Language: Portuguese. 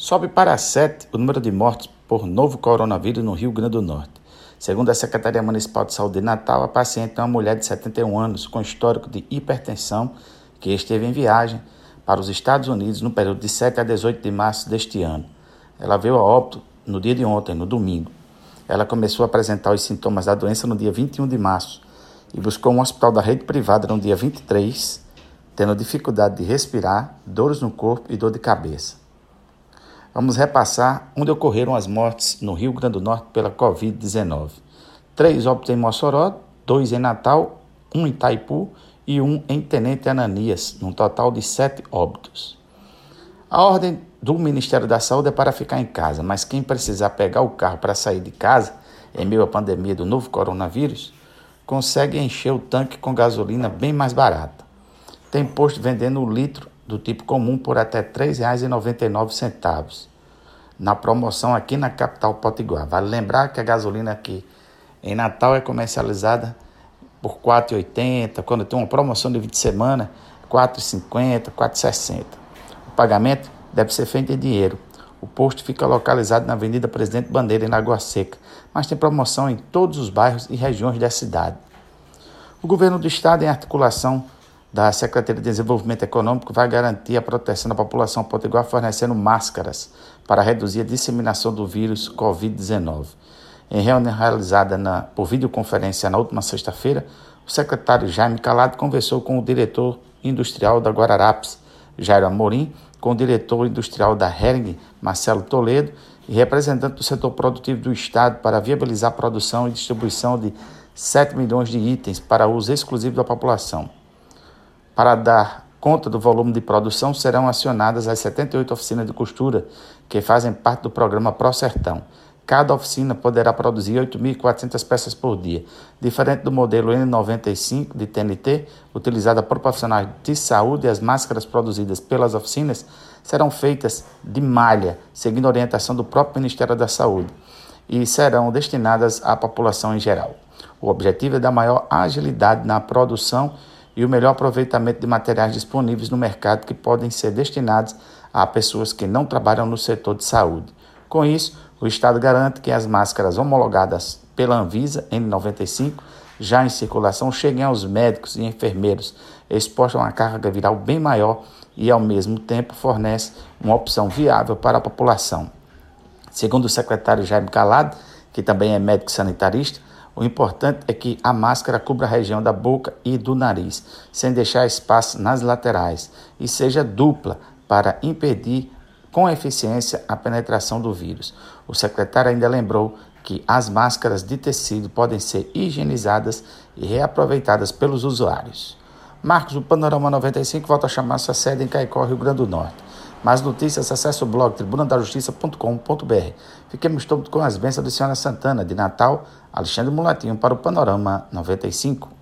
Sobe para 7 o número de mortes por novo coronavírus no Rio Grande do Norte. Segundo a Secretaria Municipal de Saúde de Natal, a paciente é uma mulher de 71 anos com histórico de hipertensão que esteve em viagem para os Estados Unidos no período de 7 a 18 de março deste ano. Ela veio a óbito no dia de ontem, no domingo. Ela começou a apresentar os sintomas da doença no dia 21 de março e buscou um hospital da rede privada no dia 23, tendo dificuldade de respirar, dores no corpo e dor de cabeça. Vamos repassar onde ocorreram as mortes no Rio Grande do Norte pela Covid-19. Três óbitos em Mossoró, dois em Natal, um em Itaipu e um em Tenente Ananias, num total de sete óbitos. A ordem do Ministério da Saúde é para ficar em casa, mas quem precisar pegar o carro para sair de casa, em meio à pandemia do novo coronavírus, consegue encher o tanque com gasolina bem mais barata. Tem posto vendendo o litro do tipo comum por até R$ 3,99 na promoção aqui na capital potiguar. Vale lembrar que a gasolina aqui em Natal é comercializada por R$ 4,80, quando tem uma promoção de 20 semana, R$ 4,50, R$ 4,60. O pagamento deve ser feito em dinheiro. O posto fica localizado na Avenida Presidente Bandeira, em Lagoa Seca, mas tem promoção em todos os bairros e regiões da cidade. O governo do estado, em articulação da Secretaria de Desenvolvimento Econômico vai garantir a proteção da população potiguar fornecendo máscaras para reduzir a disseminação do vírus Covid-19. Em reunião realizada na, por videoconferência na última sexta-feira, o secretário Jaime Calado conversou com o diretor industrial da Guararapes, Jairo Amorim, com o diretor industrial da Hering, Marcelo Toledo, e representante do setor produtivo do Estado para viabilizar a produção e distribuição de 7 milhões de itens para uso exclusivo da população. Para dar conta do volume de produção, serão acionadas as 78 oficinas de costura que fazem parte do programa Pro Sertão. Cada oficina poderá produzir 8.400 peças por dia, diferente do modelo N95 de TNT, utilizada por profissionais de saúde. As máscaras produzidas pelas oficinas serão feitas de malha, seguindo a orientação do próprio Ministério da Saúde, e serão destinadas à população em geral. O objetivo é dar maior agilidade na produção e o melhor aproveitamento de materiais disponíveis no mercado que podem ser destinados a pessoas que não trabalham no setor de saúde. Com isso, o Estado garante que as máscaras homologadas pela Anvisa N95 já em circulação cheguem aos médicos e enfermeiros expostos a uma carga viral bem maior e, ao mesmo tempo, fornece uma opção viável para a população. Segundo o secretário Jaime Calado, que também é médico sanitarista, o importante é que a máscara cubra a região da boca e do nariz, sem deixar espaço nas laterais, e seja dupla para impedir com eficiência a penetração do vírus. O secretário ainda lembrou que as máscaras de tecido podem ser higienizadas e reaproveitadas pelos usuários. Marcos, o Panorama 95 volta a chamar sua sede em Caicó, Rio Grande do Norte. Mais notícias, acesse o blog tribunadajustiça.com.br. Fiquemos todos com as bênçãos de Senhora Santana, de Natal, Alexandre Mulatinho, para o Panorama 95.